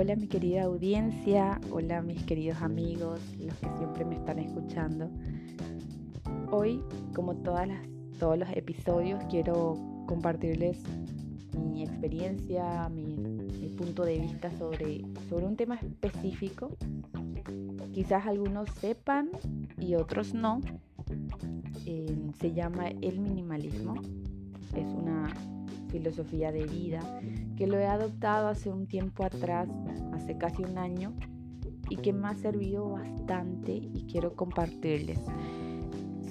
Hola mi querida audiencia, hola mis queridos amigos, los que siempre me están escuchando. Hoy, como todas las, todos los episodios, quiero compartirles mi experiencia, mi, punto de vista sobre, sobre un tema específico. Quizás algunos sepan y otros no. Eh, se llama el minimalismo. Es una filosofía de vida que lo he adoptado hace un tiempo atrás, hace casi un año, y que me ha servido bastante y quiero compartirles.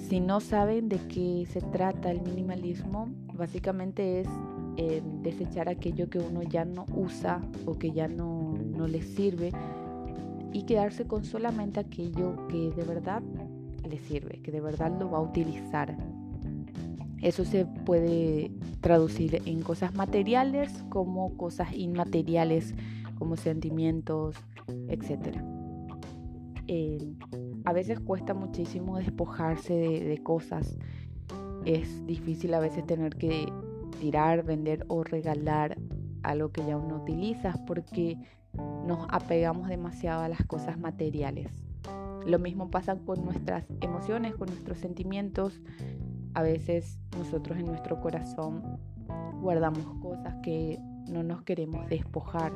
Si no saben de qué se trata el minimalismo, básicamente es eh, desechar aquello que uno ya no usa o que ya no, no le sirve y quedarse con solamente aquello que de verdad le sirve, que de verdad lo va a utilizar eso se puede traducir en cosas materiales como cosas inmateriales, como sentimientos, etc. Eh, a veces cuesta muchísimo despojarse de, cosas. Es difícil a veces tener que tirar, vender o regalar algo que ya uno utiliza porque nos apegamos demasiado a las cosas materiales. Lo mismo pasa con nuestras emociones, con nuestros sentimientos, a veces nosotros en nuestro corazón guardamos cosas que no nos queremos despojar,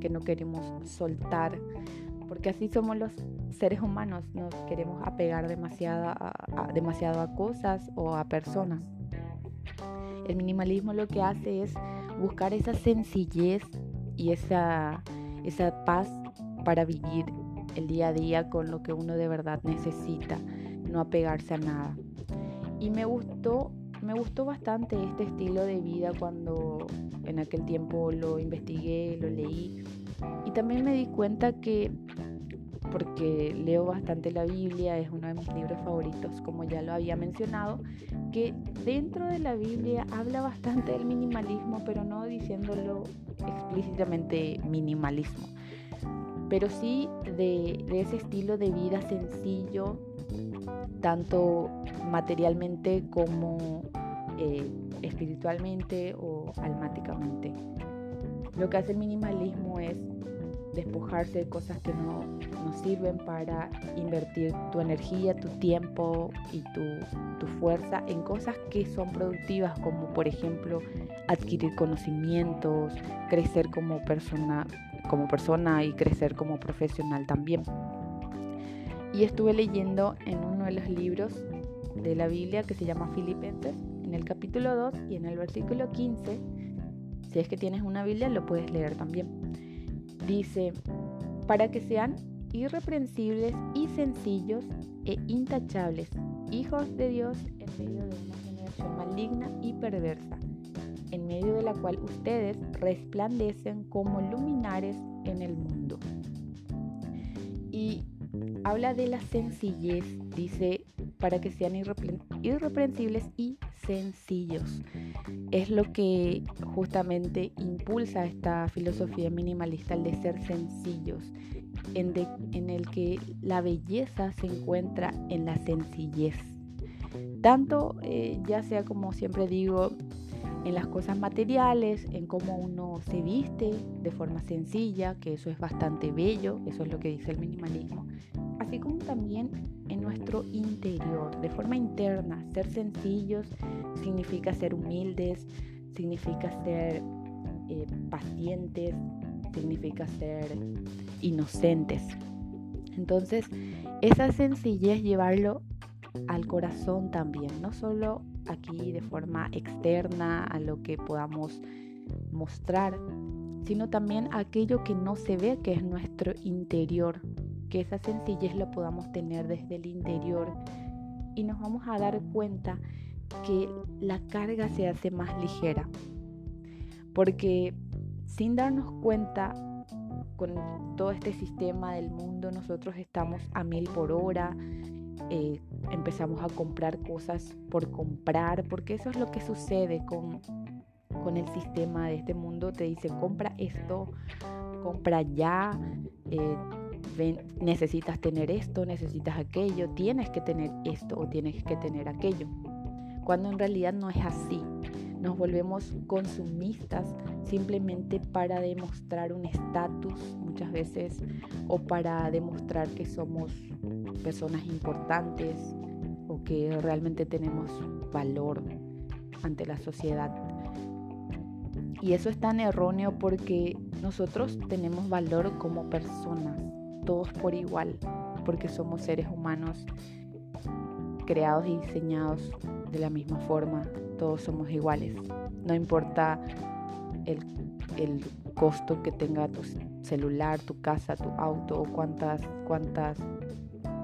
que no queremos soltar, porque así somos los seres humanos, nos queremos apegar demasiado a, demasiado a cosas o a personas. El minimalismo lo que hace es buscar esa sencillez y esa, esa paz para vivir el día a día con lo que uno de verdad necesita, no apegarse a nada. Y me gustó, me gustó bastante este estilo de vida cuando en aquel tiempo lo investigué, lo leí. Y también me di cuenta que, porque leo bastante la Biblia, es uno de mis libros favoritos, como ya lo había mencionado, que dentro de la Biblia habla bastante del minimalismo, pero no diciéndolo explícitamente minimalismo, pero sí de, de ese estilo de vida sencillo, tanto materialmente como eh, espiritualmente o almáticamente. Lo que hace el minimalismo es despojarse de cosas que no nos sirven para invertir tu energía, tu tiempo y tu, tu, fuerza en cosas que son productivas, como por ejemplo adquirir conocimientos, crecer como persona, como persona y crecer como profesional también. Y estuve leyendo en uno de los libros de la Biblia que se llama Filipenses, en el capítulo 2 y en el versículo 15. Si es que tienes una Biblia, lo puedes leer también. Dice, para que sean irreprensibles y sencillos e intachables, hijos de Dios en medio de una generación maligna y perversa, en medio de la cual ustedes resplandecen como luminares en el mundo. Y habla de la sencillez, dice, para que sean irreprensibles y sencillos. Es lo que justamente impulsa esta filosofía minimalista, el de ser sencillos, en, el que la belleza se encuentra en la sencillez. Tanto, eh, ya sea como siempre digo, en las cosas materiales, en cómo uno se viste de forma sencilla, que eso es bastante bello, eso es lo que dice el minimalismo, así como también en nuestro interior, de forma interna. Ser sencillos significa ser humildes, significa ser eh, pacientes, significa ser inocentes. Entonces, esa sencillez llevarlo al corazón también, no solo aquí de forma externa a lo que podamos mostrar, sino también aquello que no se ve, que es nuestro interior, que esa sencillez la podamos tener desde el interior y nos vamos a dar cuenta que la carga se hace más ligera. Porque sin darnos cuenta, con todo este sistema del mundo, nosotros estamos a mil por hora, eh, empezamos a comprar cosas por comprar, porque eso es lo que sucede con, con el sistema de este mundo. Te dice, compra esto, compra ya. Eh, necesitas tener esto, necesitas aquello, tienes que tener esto o tienes que tener aquello. Cuando en realidad no es así. Nos volvemos consumistas simplemente para demostrar un estatus muchas veces o para demostrar que somos personas importantes o que realmente tenemos valor ante la sociedad. Y eso es tan erróneo porque nosotros tenemos valor como personas, todos por igual, porque somos seres humanos creados y diseñados de la misma forma, todos somos iguales. No importa el, el costo que tenga tu celular, tu casa, tu auto o cuántas, cuántas,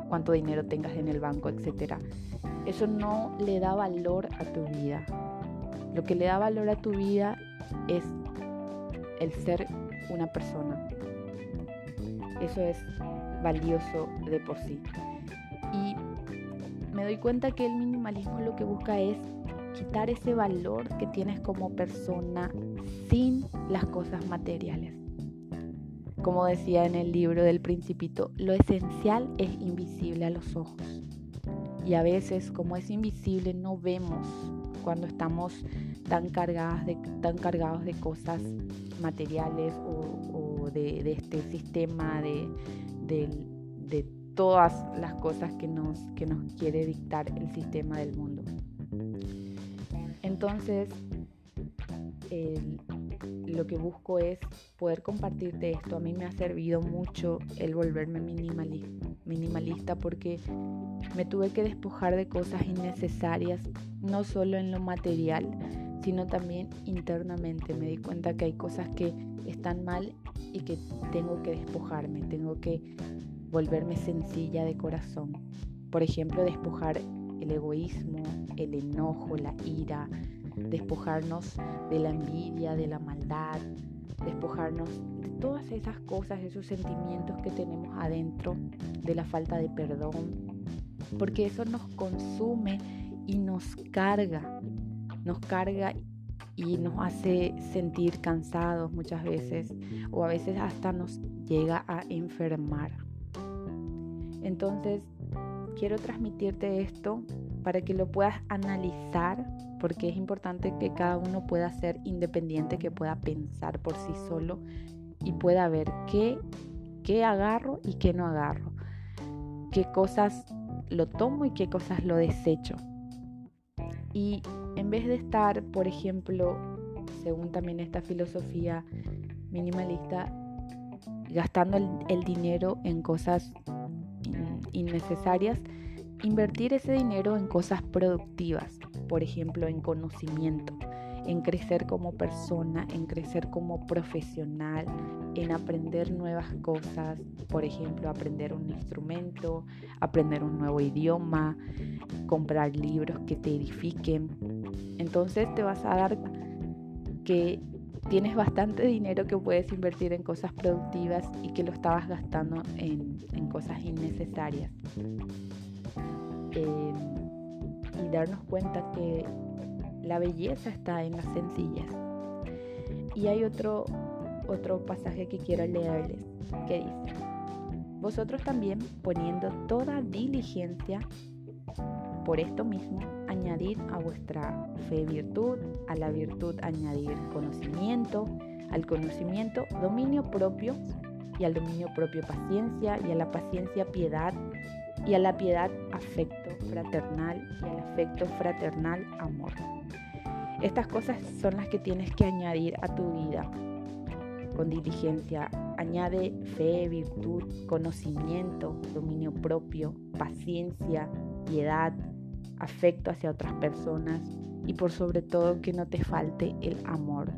cuánto dinero tengas en el banco, etcétera. Eso no le da valor a tu vida. Lo que le da valor a tu vida es el ser una persona. Eso es valioso de por sí. Y me doy cuenta que el minimalismo lo que busca es quitar ese valor que tienes como persona sin las cosas materiales. Como decía en el libro del principito, lo esencial es invisible a los ojos. Y a veces, como es invisible, no vemos cuando estamos tan, cargadas de, tan cargados de cosas materiales o, de, este sistema de, de, todas las cosas que nos, que nos quiere dictar el sistema del mundo. Entonces, lo que busco es poder compartirte esto. A mí me ha servido mucho el volverme minimalista porque me tuve que despojar de cosas innecesarias, no solo en lo material, sino también internamente. Me di cuenta que hay cosas que están mal y que tengo que despojarme, tengo que volverme sencilla de corazón. Por ejemplo, despojar el egoísmo, el enojo, la ira, despojarnos de la envidia, de la maldad, despojarnos de todas esas cosas, esos sentimientos que tenemos adentro, de la falta de perdón, porque eso nos consume y nos carga, nos carga y nos hace sentir cansados muchas veces o a veces hasta nos llega a enfermar. Entonces, quiero transmitirte esto para que lo puedas analizar, porque es importante que cada uno pueda ser independiente, que pueda pensar por sí solo y pueda ver qué, qué agarro y qué no agarro, qué cosas lo tomo y qué cosas lo desecho. Y en vez de estar, por ejemplo, según también esta filosofía minimalista, gastando el, el dinero en cosas innecesarias, invertir ese dinero en cosas productivas, por ejemplo, en conocimiento, en crecer como persona, en crecer como profesional, en aprender nuevas cosas, por ejemplo, aprender un instrumento, aprender un nuevo idioma, comprar libros que te edifiquen. Entonces te vas a dar que tienes bastante dinero que puedes invertir en cosas productivas y que lo estabas gastando en, cosas innecesarias. Eh, y darnos cuenta que la belleza está en la sencillez. Y hay otro, otro pasaje que quiero leerles que dice, vosotros también poniendo toda diligencia, por esto mismo, añadir a vuestra fe virtud, a la virtud añadir conocimiento, al conocimiento dominio propio y al dominio propio paciencia y a la paciencia piedad y a la piedad afecto fraternal y al afecto fraternal amor. Estas cosas son las que tienes que añadir a tu vida con diligencia. Añade fe, virtud, conocimiento, dominio propio, paciencia, piedad, afecto hacia otras personas y por sobre todo que no te falte el amor,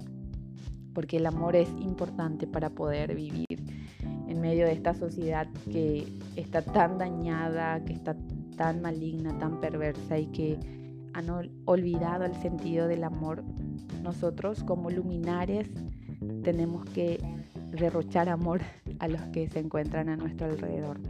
porque el amor es importante para poder vivir en medio de esta sociedad que está tan dañada, que está tan maligna, tan perversa y que han olvidado el sentido del amor. Nosotros como luminares tenemos que derrochar amor a los que se encuentran a nuestro alrededor.